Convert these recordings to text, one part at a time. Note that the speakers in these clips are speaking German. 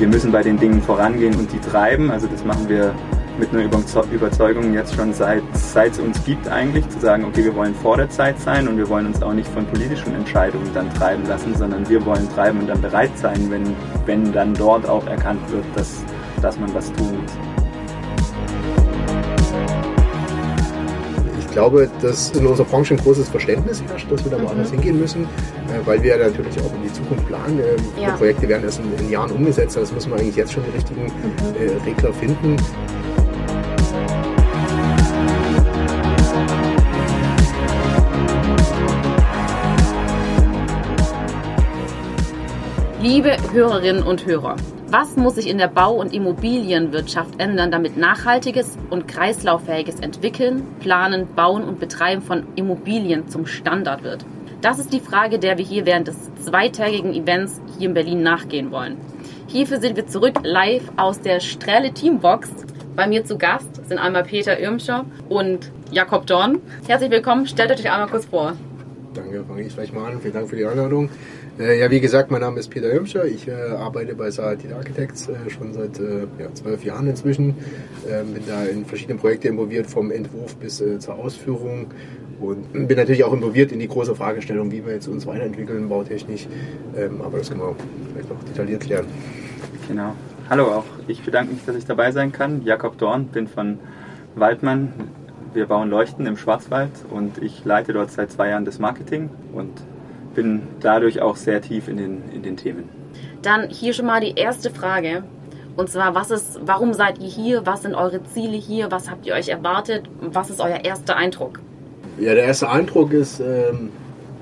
wir müssen bei den Dingen vorangehen und die treiben. Also das machen wir mit einer Überzeugung jetzt schon seit, seit es uns gibt eigentlich, zu sagen, okay, wir wollen vor der Zeit sein und wir wollen uns auch nicht von politischen Entscheidungen dann treiben lassen, sondern wir wollen treiben und dann bereit sein, wenn, wenn dann dort auch erkannt wird, dass, dass man was tun muss. Ich glaube, dass in unserer Branche ein großes Verständnis herrscht, dass wir da woanders mhm. hingehen müssen, äh, weil wir natürlich auch in die Zukunft planen. Ähm, ja. Die Projekte werden erst in, in, Jahren umgesetzt, also müssen wir eigentlich jetzt schon die richtigen mhm. Äh, Regler finden. Liebe Hörerinnen und Hörer, was muss sich in der Bau- und Immobilienwirtschaft ändern, damit nachhaltiges und kreislauffähiges Entwickeln, Planen, Bauen und Betreiben von Immobilien zum Standard wird? Das ist die Frage, der wir hier während des zweitägigen Events hier in Berlin nachgehen wollen. Hierfür sind wir zurück live aus der Strähle Teambox. Bei mir zu Gast sind einmal Peter Irmscher und Jakob Dorn. Herzlich willkommen, stellt euch einmal kurz vor. Danke, fange ich vielleicht mal an. Vielen Dank für die Einladung. Äh, ja, wie gesagt, mein Name ist Peter Irmscher. Ich äh, arbeite bei Saatit Architects äh, schon seit äh, ja, zwölf Jahren inzwischen. Ähm, bin da in verschiedene Projekte involviert, vom Entwurf bis äh, zur Ausführung. Und bin natürlich auch involviert in die große Fragestellung, wie wir jetzt uns weiterentwickeln, bautechnisch. Ähm, aber das können wir vielleicht noch detailliert klären. Genau. Hallo auch. Ich bedanke mich, dass ich dabei sein kann. Jakob Dorn, bin von Waldmann. Wir bauen Leuchten im Schwarzwald und ich leite dort seit zwei Jahren das Marketing und bin dadurch auch sehr tief in den, in den Themen. Dann hier schon mal die erste Frage. Und zwar, was ist, warum seid ihr hier? Was sind eure Ziele hier? Was habt ihr euch erwartet? Was ist euer erster Eindruck? Ja, der erste Eindruck ist, ähm,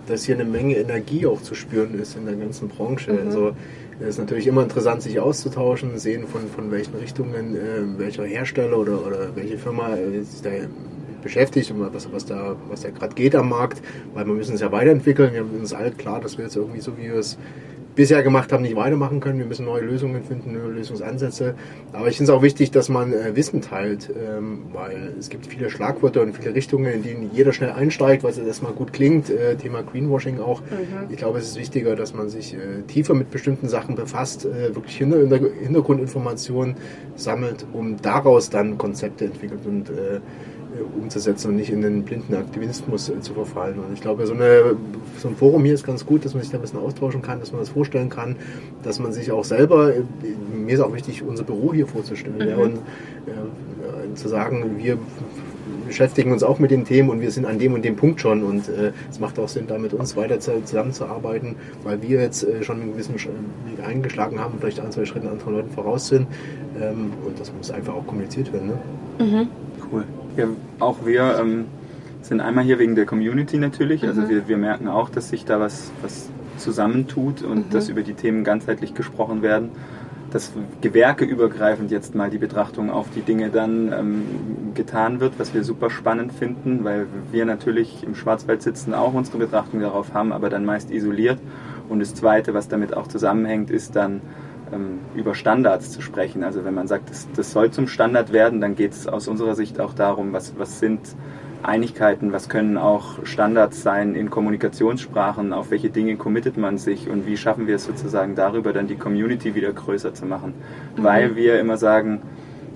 dass hier eine Menge Energie auch zu spüren ist in der ganzen Branche. Mhm. Also es ist natürlich immer interessant, sich auszutauschen, sehen von, von welchen Richtungen, äh, welcher Hersteller oder, oder welche Firma sich da beschäftigt und was, was da, was da gerade geht am Markt, weil wir müssen es ja weiterentwickeln. Wir sind uns alle klar, dass wir jetzt irgendwie so, wie wir es bisher gemacht haben, nicht weitermachen können. Wir müssen neue Lösungen finden, neue Lösungsansätze. Aber ich finde es auch wichtig, dass man äh, Wissen teilt, ähm, weil es gibt viele Schlagwörter und viele Richtungen, in denen jeder schnell einsteigt, weil es erstmal gut klingt. Äh, Thema Greenwashing auch. Mhm. Ich glaube, es ist wichtiger, dass man sich äh, tiefer mit bestimmten Sachen befasst, äh, wirklich Hinter Hintergrundinformationen sammelt, um daraus dann Konzepte entwickelt und äh, umzusetzen und nicht in den blinden Aktivismus äh, zu verfallen. Und ich glaube, so, eine, so ein Forum hier ist ganz gut, dass man sich da ein bisschen austauschen kann, dass man das vorstellen kann, dass man sich auch selber, äh, mir ist auch wichtig, unser Büro hier vorzustellen mhm. ja, und äh, zu sagen, wir beschäftigen uns auch mit den Themen und wir sind an dem und dem Punkt schon und äh, es macht auch Sinn, da mit uns weiter zusammenzuarbeiten, weil wir jetzt äh, schon einen gewissen Weg eingeschlagen haben und vielleicht ein, zwei Schritte anderen Leuten voraus sind ähm, und das muss einfach auch kommuniziert werden. Ne? Mhm. Ja, auch wir ähm, sind einmal hier wegen der Community natürlich. Also mhm. Wir, wir merken auch, dass sich da was, was zusammentut und mhm. dass über die Themen ganzheitlich gesprochen werden. Dass gewerkeübergreifend jetzt mal die Betrachtung auf die Dinge dann ähm, getan wird, was wir super spannend finden, weil wir natürlich im Schwarzwald sitzen, auch unsere Betrachtung darauf haben, aber dann meist isoliert. Und das Zweite, was damit auch zusammenhängt, ist dann ähm, über Standards zu sprechen. Also wenn man sagt, das, das soll zum Standard werden, dann geht es aus unserer Sicht auch darum, was, was sind Einigkeiten, was können auch Standards sein in Kommunikationssprachen, auf welche Dinge committet man sich und wie schaffen wir es sozusagen darüber dann die Community wieder größer zu machen. Mhm. Weil wir immer sagen,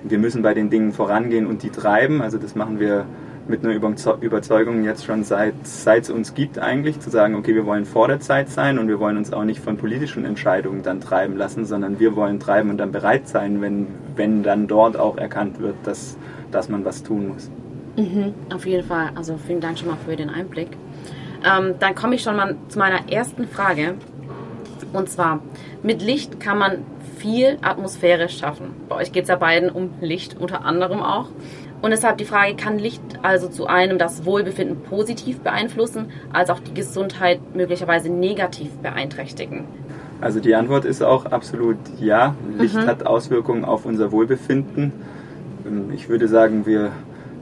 wir müssen bei den Dingen vorangehen und die treiben. Also das machen wir mit einer Überzeugung jetzt schon seit, seit es uns gibt eigentlich, zu sagen, okay, wir wollen vor der Zeit sein und wir wollen uns auch nicht von politischen Entscheidungen dann treiben lassen, sondern wir wollen treiben und dann bereit sein, wenn, wenn dann dort auch erkannt wird, dass, dass man was tun muss. Mhm, auf jeden Fall. Also vielen Dank schon mal für den Einblick. Ähm, dann komme ich schon mal zu meiner ersten Frage. Und zwar, mit Licht kann man viel Atmosphäre schaffen. Bei euch geht es ja beiden um Licht unter anderem auch. Und deshalb die Frage, kann Licht also zu einem das Wohlbefinden positiv beeinflussen, als auch die Gesundheit möglicherweise negativ beeinträchtigen? Also die Antwort ist auch absolut ja. Licht mhm. hat Auswirkungen auf unser Wohlbefinden. Ähm, ich würde sagen, wir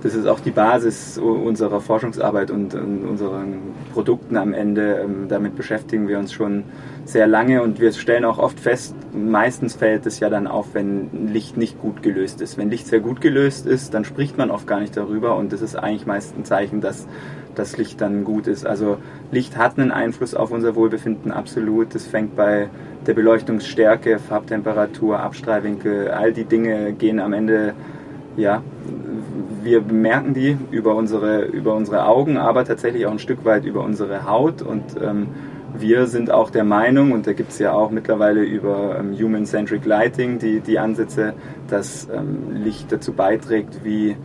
das ist auch die Basis unserer Forschungsarbeit und, unseren Produkten am Ende. Ähm, damit beschäftigen wir uns schon sehr lange und wir stellen auch oft fest, meistens fällt es ja dann auf, wenn Licht nicht gut gelöst ist. Wenn Licht sehr gut gelöst ist, dann spricht man oft gar nicht darüber und das ist eigentlich meist ein Zeichen, dass, das Licht dann gut ist. Also Licht hat einen Einfluss auf unser Wohlbefinden absolut. Das fängt bei der Beleuchtungsstärke, Farbtemperatur, Abstrahlwinkel, all die Dinge gehen am Ende, ja, wir merken die über unsere, über unsere Augen, aber tatsächlich auch ein Stück weit über unsere Haut. Und ähm, wir sind auch der Meinung, und da gibt es ja auch mittlerweile über ähm, Human-Centric Lighting die, die Ansätze, dass ähm, Licht dazu beiträgt, wie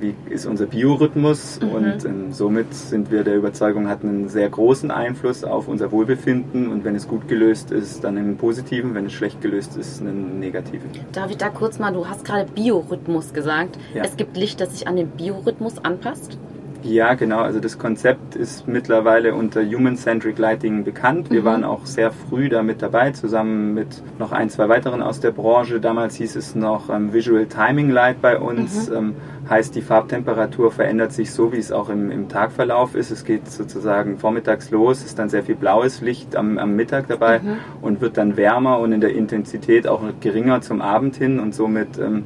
wie ist unser Biorhythmus mhm. und ähm, somit sind wir der Überzeugung, hat einen sehr großen Einfluss auf unser Wohlbefinden und wenn es gut gelöst ist, dann einen positiven, wenn es schlecht gelöst ist, einen negativen. Darf ich da kurz mal, du hast gerade Biorhythmus gesagt. Ja. Es gibt Licht, das sich an den Biorhythmus anpasst? Ja, genau. Also das Konzept ist mittlerweile unter Human-Centric Lighting bekannt. Wir mhm. waren auch sehr früh da mit dabei, zusammen mit noch ein, zwei weiteren aus der Branche. Damals hieß es noch ähm, Visual Timing Light bei uns. Mhm. Ähm, heißt, die Farbtemperatur verändert sich so, wie es auch im, im Tagverlauf ist. Es geht sozusagen vormittags los, ist dann sehr viel blaues Licht am, am Mittag dabei mhm. und wird dann wärmer und in der Intensität auch geringer zum Abend hin und somit ähm,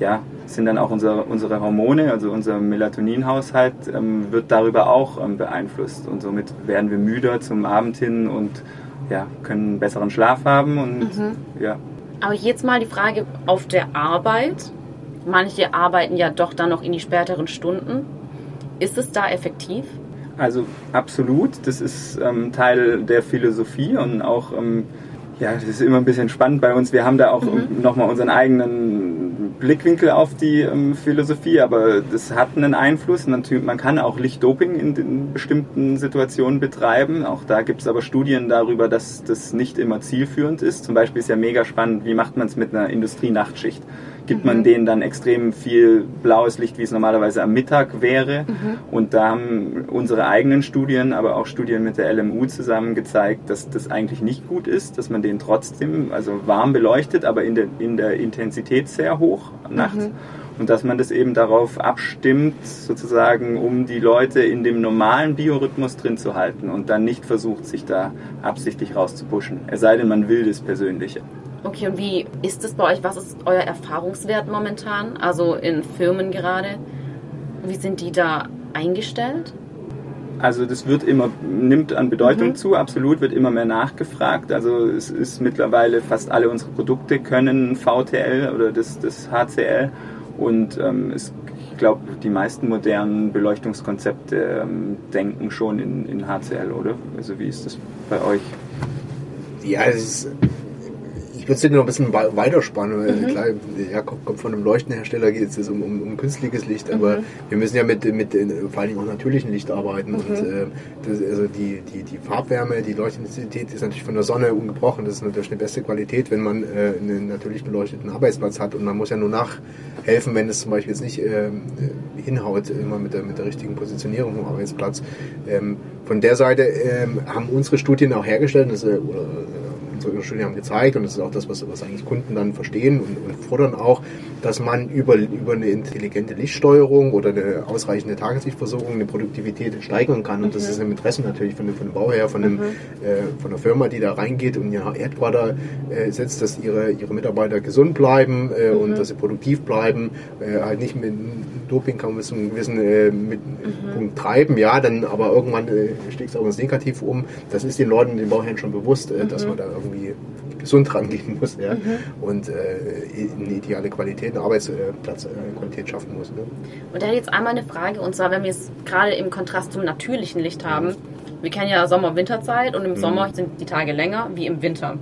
ja, sind dann auch unsere, unsere Hormone, also unser Melatoninhaushalt ähm, wird darüber auch ähm, beeinflusst und somit werden wir müder zum Abend hin und ja, können besseren Schlaf haben und mhm. ja. Aber jetzt mal die Frage auf der Arbeit. Manche arbeiten ja doch dann noch in die späteren Stunden. Ist es da effektiv? Also absolut, das ist ähm, Teil der Philosophie und auch ähm, ja, das ist immer ein bisschen spannend bei uns. Wir haben da auch mhm. nochmal unseren eigenen Blickwinkel auf die ähm, Philosophie, aber das hat einen Einfluss. Natürlich, man kann auch Lichtdoping in, in bestimmten Situationen betreiben. Auch da gibt es aber Studien darüber, dass das nicht immer zielführend ist. Zum Beispiel ist ja mega spannend, wie macht man es mit einer Industrienachtschicht? Gibt man mhm. denen dann extrem viel blaues Licht, wie es normalerweise am Mittag wäre. Mhm. Und da haben unsere eigenen Studien, aber auch Studien mit der LMU zusammen gezeigt, dass das eigentlich nicht gut ist, dass man den trotzdem also warm beleuchtet, aber in der, in der Intensität sehr hoch nachts. Mhm. Und dass man das eben darauf abstimmt, sozusagen, um die Leute in dem normalen Biorhythmus drin zu halten und dann nicht versucht, sich da absichtlich rauszupuschen. Es sei denn, man will das Persönliche. Okay, und wie ist es bei euch? Was ist euer Erfahrungswert momentan? Also in Firmen gerade? Wie sind die da eingestellt? Also das wird immer, nimmt an Bedeutung mhm. zu, absolut, wird immer mehr nachgefragt. Also es ist mittlerweile fast alle unsere Produkte können VTL oder das, das HCL. Und ähm, es, ich glaube, die meisten modernen Beleuchtungskonzepte ähm, denken schon in, in HCL, oder? Also wie ist das bei euch? Ja, es ist würde es noch ein bisschen weiterspannen. Mhm. Klar, ja, kommt, von einem Leuchtenhersteller, geht es um, um, um künstliches Licht, aber mhm. wir müssen ja mit, mit vor allem auch natürlichem Licht arbeiten. Mhm. Und äh, das, also die, die, die Farbwärme, die Leuchtintensität ist natürlich von der Sonne ungebrochen. Das ist natürlich eine beste Qualität, wenn man äh, einen natürlich beleuchteten Arbeitsplatz hat. Und man muss ja nur nachhelfen, wenn es zum Beispiel jetzt nicht äh, hinhaut, immer mit der, mit der richtigen Positionierung vom Arbeitsplatz. Ähm, von der Seite ähm, haben unsere Studien auch hergestellt, das, äh, oder, unsere Studien haben gezeigt, und das ist auch das, was, was eigentlich Kunden dann verstehen und, und fordern auch, dass man über, über eine intelligente Lichtsteuerung oder eine ausreichende Tageslichtversorgung eine Produktivität steigern kann. Und mhm. das ist im Interesse natürlich von dem, von dem Bauherr, von, dem, mhm. äh, von der Firma, die da reingeht und ihr Erdquader äh, setzt, dass ihre, ihre Mitarbeiter gesund bleiben äh, mhm. und dass sie produktiv bleiben, äh, halt nicht mit Doping kann man bis zu einem gewissen äh, mit, mhm. Punkt treiben, ja, dann aber irgendwann äh, schlägt es auch ins Negativ um. Das ist den Leuten, den Bauherren schon bewusst, dass mhm. man da irgendwie gesund rangehen muss ja? Mhm. und äh, eine ideale Qualität, eine Arbeitsplatzqualität äh, schaffen muss. Ne? Und da jetzt einmal eine Frage, und zwar, wenn wir es gerade im Kontrast zum natürlichen Licht haben. Wir kennen ja Sommer-Winterzeit und im mhm. Sommer sind die Tage länger wie im Winter.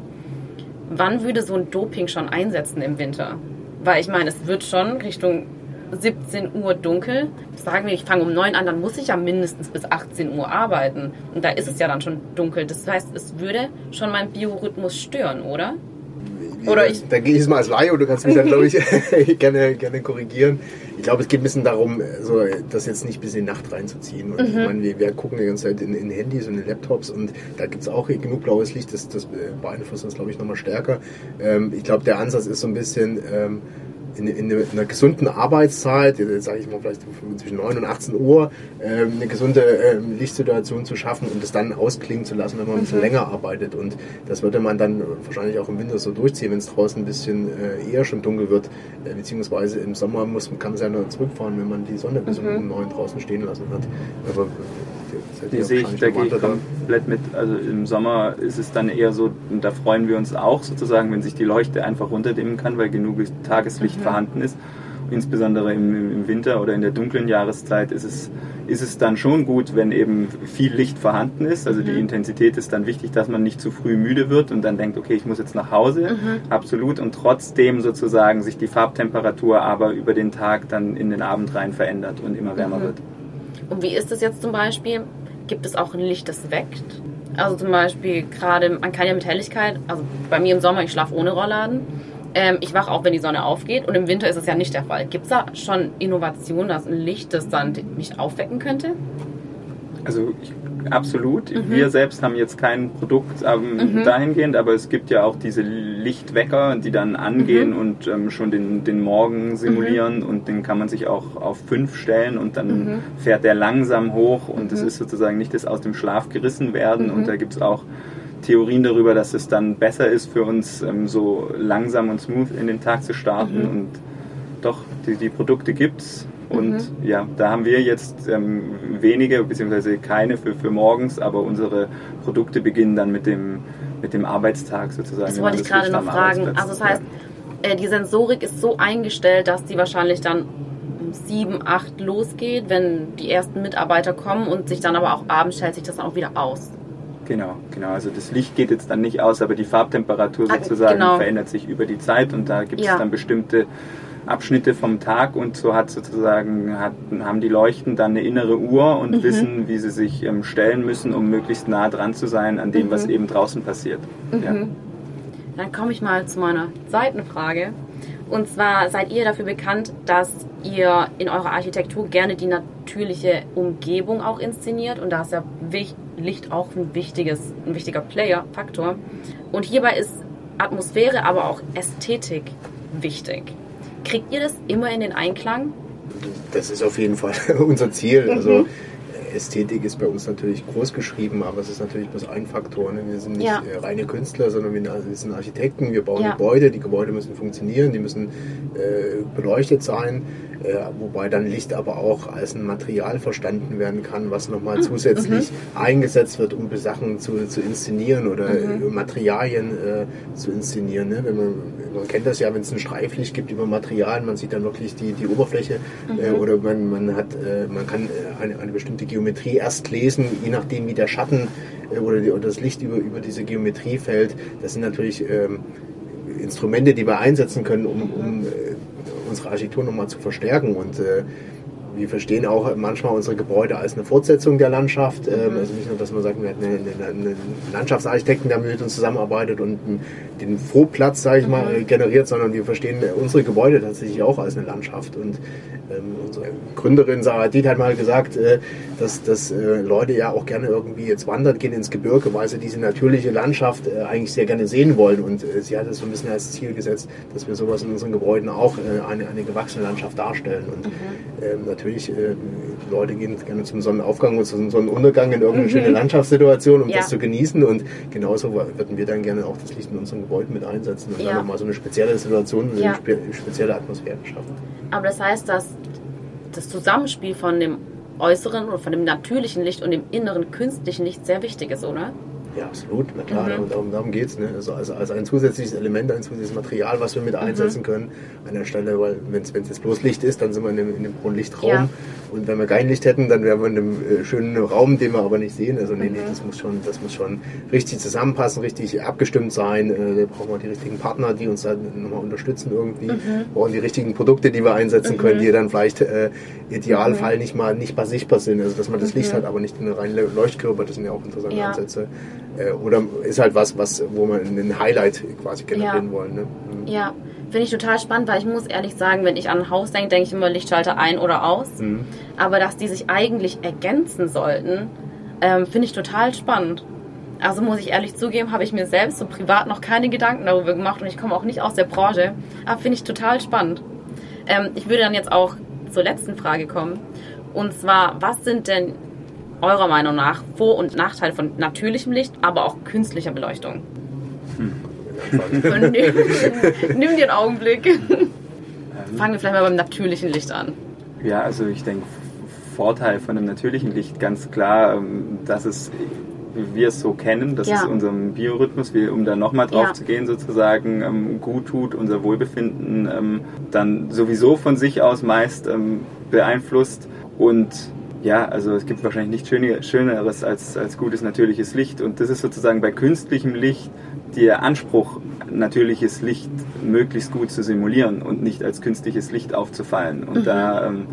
Wann würde so ein Doping schon einsetzen im Winter? Weil ich meine, es wird schon Richtung 17 Uhr dunkel. Sagen wir, ich fange um 9 an, dann muss ich ja mindestens bis 18 Uhr arbeiten. Und da ist es ja dann schon dunkel. Das heißt, es würde schon meinen Biorhythmus stören, oder? Oder ich da gehe ich jetzt mal als Laie und du kannst mich dann, glaube ich, gerne, gerne korrigieren. Ich glaube, es geht ein bisschen darum, so, das jetzt nicht bis in die Nacht reinzuziehen. Und mhm. ich meine, wir, wir, gucken die ganze Zeit in, in Handys und in Laptops und da gibt es auch genug blaues Licht, das, das beeinflusst uns, glaube ich, nochmal stärker. Ähm, ich glaube, der Ansatz ist so ein bisschen, ähm, in, in, in einer gesunden Arbeitszeit, sage ich mal vielleicht zwischen 9 und 18 Uhr, äh, eine gesunde äh, Lichtsituation zu schaffen und es dann ausklingen zu lassen, wenn man ein bisschen mhm. länger arbeitet. Und das würde man dann wahrscheinlich auch im Winter so durchziehen, wenn es draußen ein bisschen äh, eher schon dunkel wird, äh, beziehungsweise im Sommer muss, kann man es ja nur zurückfahren, wenn man die Sonne bis mhm. um 9 draußen stehen lassen hat. Aber die sehe ich, da gehe ich komplett mit. Also im Sommer ist es dann eher so, und da freuen wir uns auch sozusagen, wenn sich die Leuchte einfach runterdimmen kann, weil genug Tageslicht mhm. vorhanden ist. Insbesondere im, im, Winter oder in der dunklen Jahreszeit ist es, ist es dann schon gut, wenn eben viel Licht vorhanden ist. Also mhm. die Intensität ist dann wichtig, dass man nicht zu früh müde wird und dann denkt, okay, ich muss jetzt nach Hause. Mhm. Absolut. Und trotzdem sozusagen sich die Farbtemperatur aber über den Tag dann in den Abend rein verändert und immer wärmer mhm. wird. Und wie ist das jetzt zum Beispiel? Gibt es auch ein Licht, das weckt. Also zum Beispiel gerade, man kann ja mit Helligkeit, also bei mir im Sommer, ich schlafe ohne Rollladen. Ähm, ich wache auch, wenn die Sonne aufgeht und im Winter ist es ja nicht der Fall. Gibt es da schon Innovationen, dass ein Licht, das dann mich aufwecken könnte? Also ich absolut. Mhm. Wir selbst haben jetzt kein Produkt ähm, mhm. dahingehend, aber es gibt ja auch diese Lichtwecker, die dann angehen mhm. und ähm, schon den, den Morgen simulieren mhm. und den kann man sich auch auf fünf stellen und dann mhm. fährt der langsam hoch und es mhm. ist sozusagen nicht das aus dem Schlaf gerissen werden und da gibt es auch Theorien darüber, dass es dann besser ist für uns, ähm, so langsam und smooth in den Tag zu starten und doch, die, die Produkte gibt es und mhm. ja, da haben wir jetzt ähm, wenige bzw. keine für, für morgens, aber unsere Produkte beginnen dann mit dem, mit dem Arbeitstag sozusagen. Das wollte ich gerade noch fragen. Also das heißt, ja. äh, die Sensorik ist so eingestellt, dass die wahrscheinlich dann um 7, 8 losgeht, wenn die ersten Mitarbeiter kommen und sich dann aber auch abends stellt sich das dann auch wieder aus. Genau, genau. Also das Licht geht jetzt dann nicht aus, aber die Farbtemperatur ah, sozusagen genau. verändert sich über die Zeit und da gibt es ja. dann bestimmte Abschnitte vom Tag und so hat sozusagen hat, haben die Leuchten dann eine innere Uhr und mhm. wissen, wie sie sich ähm, stellen müssen, um möglichst nah dran zu sein an dem, mhm. was eben draußen passiert. Mhm. Ja. Dann komme ich mal zu meiner Seitenfrage. Und zwar seid ihr dafür bekannt, dass ihr in eurer Architektur gerne die natürliche Umgebung auch inszeniert und da ist ja Licht auch ein, wichtiges, ein wichtiger Player-Faktor. Und hierbei ist Atmosphäre, aber auch Ästhetik wichtig. Kriegt ihr das immer in den Einklang? Das ist auf jeden Fall unser Ziel. Mhm. Ästhetik ist bei uns natürlich groß geschrieben, aber es ist natürlich bloß ein Faktor. Ne? Wir sind nicht ja. Äh, reine Künstler, sondern wir sind Architekten. Wir bauen ja. Gebäude. Die Gebäude müssen funktionieren, die müssen äh, beleuchtet sein. Äh, wobei dann Licht aber auch als ein Material verstanden werden kann, was nochmal mhm. zusätzlich mhm. eingesetzt wird, um Sachen zu, zu inszenieren oder mhm. Materialien äh, zu inszenieren. Ne? Wenn man, man kennt das ja, wenn es ein Streiflicht gibt über Material, man sieht dann wirklich die, die Oberfläche äh, mhm. oder man, man, hat, äh, man kann äh, eine, eine bestimmte Geometrie erst lesen, je nachdem wie der Schatten oder, die, oder das Licht über, über diese Geometrie fällt. Das sind natürlich ähm, Instrumente, die wir einsetzen können, um, um unsere Architektur nochmal zu verstärken. Und äh, wir verstehen auch manchmal unsere Gebäude als eine Fortsetzung der Landschaft. Ähm, mhm. Also nicht nur, dass man sagt, wir hätten einen, einen Landschaftsarchitekten, der mit uns zusammenarbeitet und den Vorplatz, sage ich mal, mhm. generiert, sondern wir verstehen unsere Gebäude tatsächlich auch als eine Landschaft. Und ähm, unsere Gründerin Sarah Diet hat mal gesagt, äh, dass, dass äh, Leute ja auch gerne irgendwie jetzt wandern gehen ins Gebirge, weil sie diese natürliche Landschaft äh, eigentlich sehr gerne sehen wollen. Und äh, sie hat es so ein bisschen als Ziel gesetzt, dass wir sowas in unseren Gebäuden auch äh, eine, eine gewachsene Landschaft darstellen. Und mhm. ähm, natürlich, äh, Leute gehen gerne zum Sonnenaufgang und zum Sonnenuntergang in irgendeine mhm. schöne Landschaftssituation, um ja. das zu genießen. Und genauso würden wir dann gerne auch das Licht in unseren Gebäuden mit einsetzen und ja. dann nochmal so eine spezielle Situation, eine ja. spezielle Atmosphäre schaffen. Aber das heißt, dass das Zusammenspiel von dem äußeren oder von dem natürlichen Licht und dem inneren künstlichen Licht sehr wichtig ist, oder? Ja, absolut, na klar, mhm. darum, darum geht es. Ne? Also, also, also, ein zusätzliches Element, ein zusätzliches Material, was wir mit mhm. einsetzen können an der Stelle, weil wenn es jetzt bloß Licht ist, dann sind wir in dem, in dem hohen Lichtraum. Ja. Und wenn wir kein Licht hätten, dann wären wir in einem äh, schönen Raum, den wir aber nicht sehen. Also nee, mhm. nee, das muss schon, das muss schon richtig zusammenpassen, richtig abgestimmt sein. Äh, da brauchen wir die richtigen Partner, die uns dann nochmal unterstützen irgendwie. Mhm. Wir brauchen die richtigen Produkte, die wir einsetzen mhm. können, die dann vielleicht äh, Idealfall mhm. nicht mal nicht mal sichtbar sind. Also dass man das Licht hat, aber nicht in eine reine Leuchtkörper, das sind ja auch interessante ja. Ansätze. Äh, oder ist halt was, was, wo man einen Highlight quasi generieren ja. wollen. Ne? Mhm. Ja, finde ich total spannend, weil ich muss ehrlich sagen, wenn ich an ein Haus denke, denke ich immer Lichtschalter ein oder aus. Mhm. Aber dass die sich eigentlich ergänzen sollten, ähm, finde ich total spannend. Also muss ich ehrlich zugeben, habe ich mir selbst so privat noch keine Gedanken darüber gemacht und ich komme auch nicht aus der Branche. Aber finde ich total spannend. Ähm, ich würde dann jetzt auch zur letzten Frage kommen. Und zwar, was sind denn eurer Meinung nach Vor- und Nachteile von natürlichem Licht, aber auch künstlicher Beleuchtung? Nimm, dir einen Augenblick. Ähm. Fangen wir vielleicht mal beim natürlichen Licht an. Ja, also ich denke, Vorteil von dem natürlichen Licht ganz klar, ähm, dass es wie wir es so kennen, dass ja. es unserem Biorhythmus, wie, um da nochmal drauf ja. zu gehen, sozusagen ähm, gut tut, unser Wohlbefinden ähm, dann sowieso von sich aus meist ähm, beeinflusst. Und ja, also es gibt wahrscheinlich nichts Schöneres als, als gutes natürliches Licht. Und das ist sozusagen bei künstlichem Licht der Anspruch, natürliches Licht möglichst gut zu simulieren und nicht als künstliches Licht aufzufallen. Und mhm. da ähm,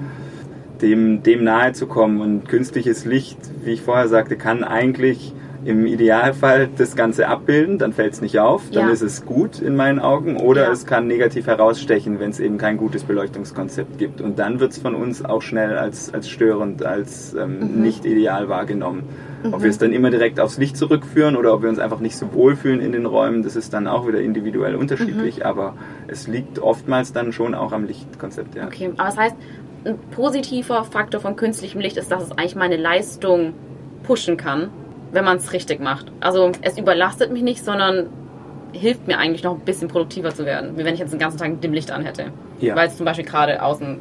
dem, dem nahe zu kommen. Und künstliches Licht, wie ich vorher sagte, kann eigentlich im Idealfall das Ganze abbilden, dann fällt es nicht auf, dann ja. ist es gut in meinen Augen, oder ja. es kann negativ herausstechen, wenn es eben kein gutes Beleuchtungskonzept gibt. Und dann wird es von uns auch schnell als, als störend, als ähm, mhm. nicht ideal wahrgenommen. Mhm. Ob wir es dann immer direkt aufs Licht zurückführen oder ob wir uns einfach nicht so wohlfühlen in den Räumen, das ist dann auch wieder individuell unterschiedlich, mhm. aber es liegt oftmals dann schon auch am Lichtkonzept. Ja. Okay, aber das heißt, ein positiver Faktor von künstlichem Licht ist, dass es eigentlich meine Leistung pushen kann, wenn man es richtig macht. Also es überlastet mich nicht, sondern hilft mir eigentlich noch ein bisschen produktiver zu werden, wie wenn ich jetzt den ganzen Tag dem Licht an hätte. Ja. Weil es zum Beispiel gerade außen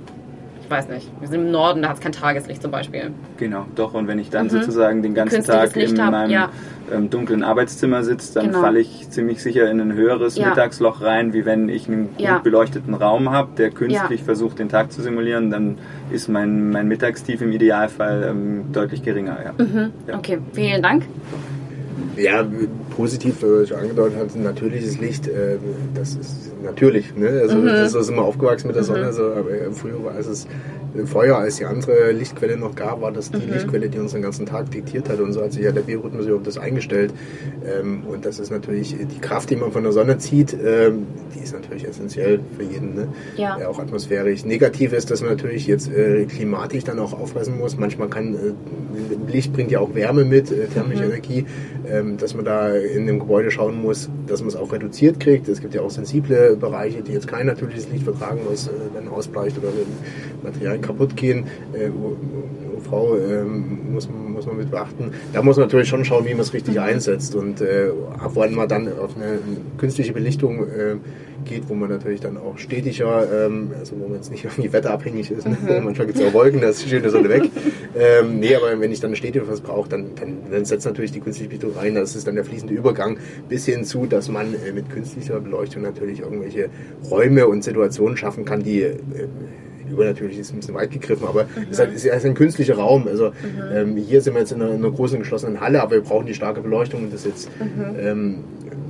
ich weiß nicht, wir sind im Norden, da hat es kein Tageslicht zum Beispiel. Genau, doch. Und wenn ich dann mhm. sozusagen den ganzen Tag in hab, meinem ja. ähm, dunklen Arbeitszimmer sitze, dann genau. falle ich ziemlich sicher in ein höheres ja. Mittagsloch rein, wie wenn ich einen gut beleuchteten Raum habe, der künstlich versucht, den Tag zu simulieren. Dann ist mein, mein Mittagstief im Idealfall ähm, deutlich geringer. Mhm. Okay, vielen Dank. Ja, positiv, wie ich angedeutet habe, natürliches Licht, äh, das ist natürlich. Ne? Also mhm. das ist immer aufgewachsen mit der Sonne. Mhm. So, aber früher war es Feuer als die andere Lichtquelle noch gab, war das die mhm. Lichtquelle, die uns den ganzen Tag diktiert hat. Und so hat sich ja der Biorhythmus auf das eingestellt. Ähm, und das ist natürlich die Kraft, die man von der Sonne zieht, ähm, die ist natürlich essentiell für jeden. Ne? Ja. Äh, auch atmosphärisch. Negativ ist, dass man natürlich jetzt äh, klimatisch dann auch aufpassen muss. Manchmal kann Licht bringt ja auch Wärme mit, thermische mhm. Energie, ähm, dass man da in dem Gebäude schauen muss, dass man es auch reduziert kriegt. Es gibt ja auch sensible Bereiche, die jetzt kein natürliches Licht vertragen, was äh, dann ausbleicht oder wenn Materialien kaputt gehen. Äh, Frau ähm, muss, muss man mit beachten. Da muss man natürlich schon schauen, wie man es richtig einsetzt und äh, ab wann man dann auf eine künstliche Belichtung äh, geht, wo man natürlich dann auch stetiger, ähm, also wo man jetzt nicht irgendwie wetterabhängig ist. Ne? Mhm. Manchmal gibt es auch Wolken, da ist die schöne Sonne weg. ähm, nee, aber wenn ich dann stetig was brauche, dann, dann, dann setzt natürlich die künstliche Belichtung rein. Das ist dann der fließende Übergang bis hin zu, dass man äh, mit künstlicher Beleuchtung natürlich irgendwelche Räume und Situationen schaffen kann, die äh, übernatürlich ist ein bisschen weit gegriffen, aber mhm. es ist, halt, ein künstlicher Raum. Also mhm. ähm, hier sind wir jetzt in einer, in einer, großen geschlossenen Halle, aber wir brauchen die starke Beleuchtung und das jetzt mhm. ähm,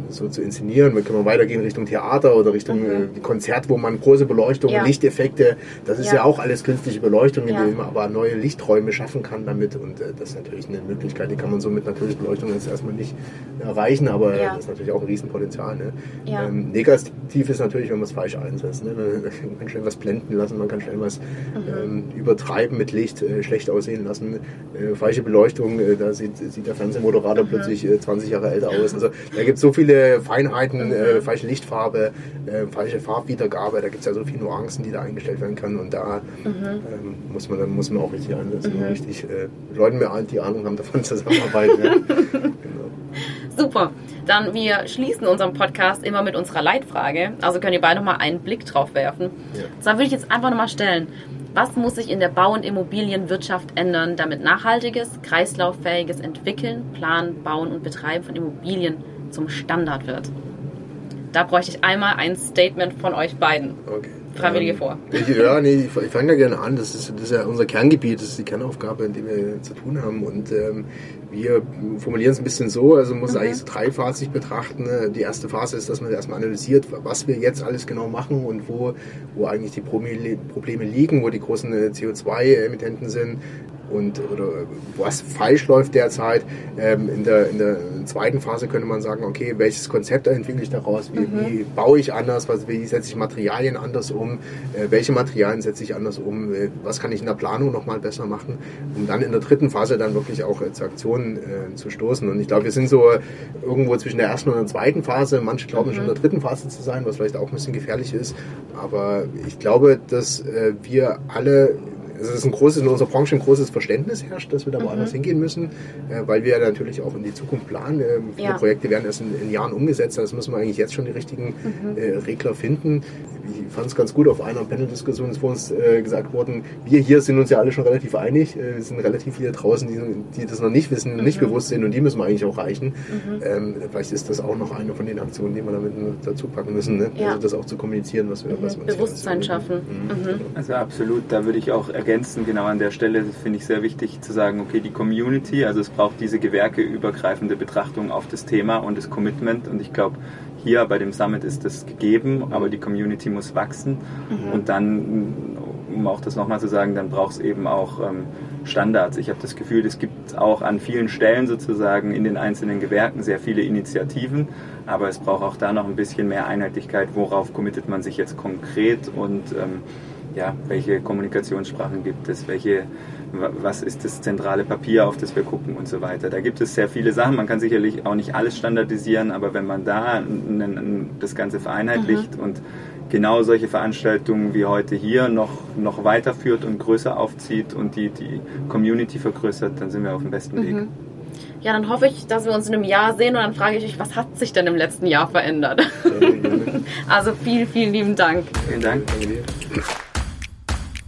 so zu inszenieren. Wir können weitergehen Richtung Theater oder Richtung mhm. äh, Konzert, wo man große Beleuchtung, ja. Lichteffekte, das ist ja. ja. auch alles künstliche Beleuchtung, ja. man aber neue Lichträume schaffen kann damit. Und äh, das ist natürlich eine Möglichkeit, die kann man so mit natürlicher Beleuchtung jetzt erstmal nicht erreichen, aber ja. das ist natürlich auch ein Riesenpotenzial. Ne? Ähm, negativ ist natürlich, wenn man es falsch einsetzt. Ne? Man kann schnell was blenden lassen, man kann schnell was mhm. ähm, übertreiben mit Licht, äh, schlecht aussehen lassen. Äh, falsche Beleuchtung, äh, da sieht, sieht der Fernsehmoderator mhm. plötzlich 20 äh, Jahre älter aus. Also da gibt es so viele Feinheiten, äh, falsche Lichtfarbe, äh, falsche Farbwiedergabe, da gibt es ja so viele Nuancen, die da eingestellt werden können und da mhm. ähm, muss, man, muss man auch richtig einsetzen, mhm. richtig äh, Leuten, die Ahnung haben davon zusammenarbeiten. ja. genau. Super. Dann wir schließen unseren Podcast immer mit unserer Leitfrage. Also könnt ihr beide nochmal einen Blick drauf werfen. Ja. Zwar würde ich jetzt einfach nochmal stellen, was muss sich in der Bau- und Immobilienwirtschaft ändern, damit nachhaltiges, kreislauffähiges Entwickeln, Planen, Bauen und Betreiben von Immobilien zum Standard wird. Da bräuchte ich einmal ein Statement von euch beiden. Okay. Freiwillige ähm, vor. ja, nee, ich, ich fange da gerne an. Das ist, das ist ja unser Kerngebiet, das ist die Kernaufgabe, in der wir zu tun haben. Und ähm, wir formulieren es ein bisschen so, also man muss mhm. eigentlich so dreiphasig betrachten. Die erste Phase ist, dass man erstmal analysiert, was wir jetzt alles genau machen und wo, wo eigentlich die Probleme liegen, wo die großen äh, CO2-Emittenten sind und oder was falsch läuft derzeit. Ähm, in, der, in der zweiten Phase könnte man sagen, okay, welches Konzept entwickle ich daraus? Wie, mhm. wie baue ich anders? Was, wie setze ich Materialien anders um? Äh, welche Materialien setze ich anders um? Äh, was kann ich in der Planung nochmal besser machen? Um dann in der dritten Phase dann wirklich auch äh, zu Aktionen äh, zu stoßen. Und ich glaube, wir sind so irgendwo zwischen der ersten und der zweiten Phase. Manche glauben mhm. schon in der dritten Phase zu sein, was vielleicht auch ein bisschen gefährlich ist. Aber ich glaube, dass äh, wir alle also es ist ein großes, in unserer Branche ein großes Verständnis herrscht, dass wir da woanders mhm. hingehen müssen, äh, weil wir natürlich auch in die Zukunft planen. Äh, viele ja. Projekte werden erst in, in, Jahren umgesetzt, das müssen wir eigentlich jetzt schon die richtigen mhm. äh, Regler finden. Ich fand es ganz gut, auf einer Panel-Diskussion ist vor uns äh, gesagt worden, wir hier sind uns ja alle schon relativ einig, äh, es sind relativ viele draußen, die, die das noch nicht wissen und mhm. nicht bewusst sind und die müssen wir eigentlich auch reichen. Mhm. Ähm, vielleicht ist das auch noch eine von den Aktionen, die wir damit dazu packen müssen, ne? ja. also das auch zu kommunizieren, was wir, was wir Bewusstsein schaffen. Mhm. Also absolut, da würde ich auch ergänzen, genau an der Stelle finde ich sehr wichtig zu sagen, okay, die Community, also es braucht diese gewerkeübergreifende Betrachtung auf das Thema und das Commitment und ich glaube, hier bei dem Summit ist das gegeben, aber die Community muss wachsen mhm. und dann, um auch das nochmal zu sagen, dann braucht es eben auch ähm, Standards. Ich habe das Gefühl, es gibt auch an vielen Stellen sozusagen in den einzelnen Gewerken sehr viele Initiativen, aber es braucht auch da noch ein bisschen mehr Einheitlichkeit, worauf committet man sich jetzt konkret und ähm, ja, welche Kommunikationssprachen gibt es, welche, was ist das zentrale Papier, auf das wir gucken und so weiter. Da gibt es sehr viele Sachen. Man kann sicherlich auch nicht alles standardisieren, aber wenn man da das Ganze vereinheitlicht mhm. und genau solche Veranstaltungen wie heute hier noch, noch weiterführt und größer aufzieht und die, die Community vergrößert, dann sind wir auf dem besten Weg. Mhm. Ja, dann hoffe ich, dass wir uns in einem Jahr sehen und dann frage ich euch, was hat sich denn im letzten Jahr verändert? also vielen, vielen lieben Dank. Vielen Dank.